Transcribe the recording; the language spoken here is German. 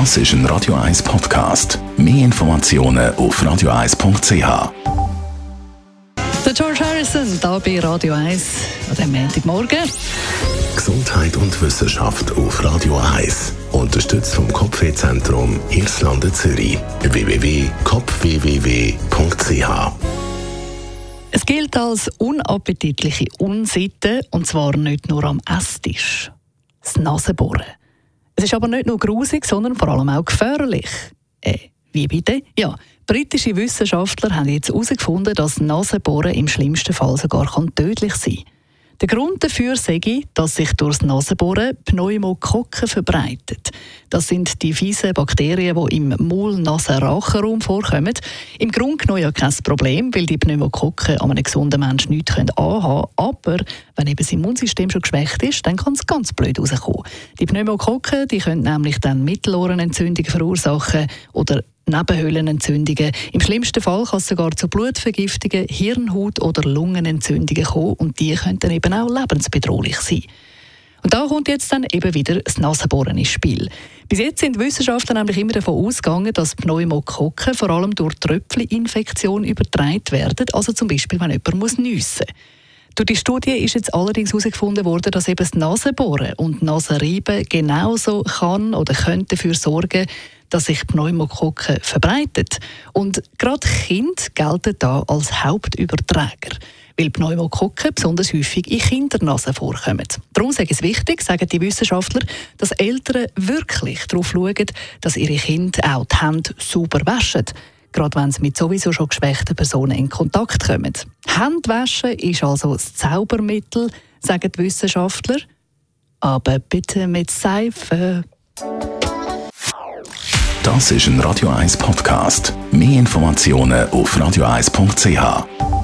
Das ist ein Radio 1 Podcast. Mehr Informationen auf radio1.ch. Der George Harrison, hier bei Radio 1 an diesem Montagmorgen. Gesundheit und Wissenschaft auf Radio 1. Unterstützt vom Kopfwehzentrum Irlande Zürich. www.kopfwww.ch Es gilt als unappetitliche Unsitte, und zwar nicht nur am Esstisch. Das Nasenbohren. Es ist aber nicht nur grusig, sondern vor allem auch gefährlich. Äh, wie bitte? Ja, britische Wissenschaftler haben jetzt herausgefunden, dass Nasenbohren im schlimmsten Fall sogar tödlich sein kann. Der Grund dafür sage dass sich durch das Nasenbohren Pneumokokken verbreitet. Das sind die fiesen Bakterien, die im Maul-Nasen-Rachenraum vorkommen. Im Grunde genommen ja kein Problem, weil die Pneumokokken an einem gesunden Menschen nichts anhaben können. Aber wenn eben das Immunsystem schon geschwächt ist, dann kann es ganz blöd rauskommen. Die Pneumokokken die können nämlich dann Mittelohrenentzündungen verursachen oder Nebenhöhlenentzündungen. Im schlimmsten Fall kann es sogar zu Blutvergiftungen, Hirnhaut- oder Lungenentzündungen kommen und die können dann eben auch lebensbedrohlich sein. Und da kommt jetzt dann eben wieder das Nasenbohren ins Spiel. Bis jetzt sind Wissenschaftler nämlich immer davon ausgegangen, dass Pneumokokken vor allem durch Tröpfcheninfektion übertragen werden, also zum Beispiel, wenn jemand muss nüssen muss. Durch die Studie ist jetzt allerdings herausgefunden worden, dass eben das Nasenbohren und Nasenreiben genauso kann oder könnte dafür sorgen, dass sich Pneumokokken verbreitet. Und gerade Kinder gelten da als Hauptüberträger weil Pneumokokken besonders häufig in Kindernasen vorkommen. Darum ist es wichtig, sagen die Wissenschaftler, dass Eltern wirklich darauf schauen, dass ihre Kinder auch die Hände sauber waschen gerade wenn sie mit sowieso schon geschwächten Personen in Kontakt kommen. Handwaschen ist also das Zaubermittel, sagen die Wissenschaftler. Aber bitte mit Seife. Das ist ein Radio 1 Podcast. Mehr Informationen auf radio1.ch.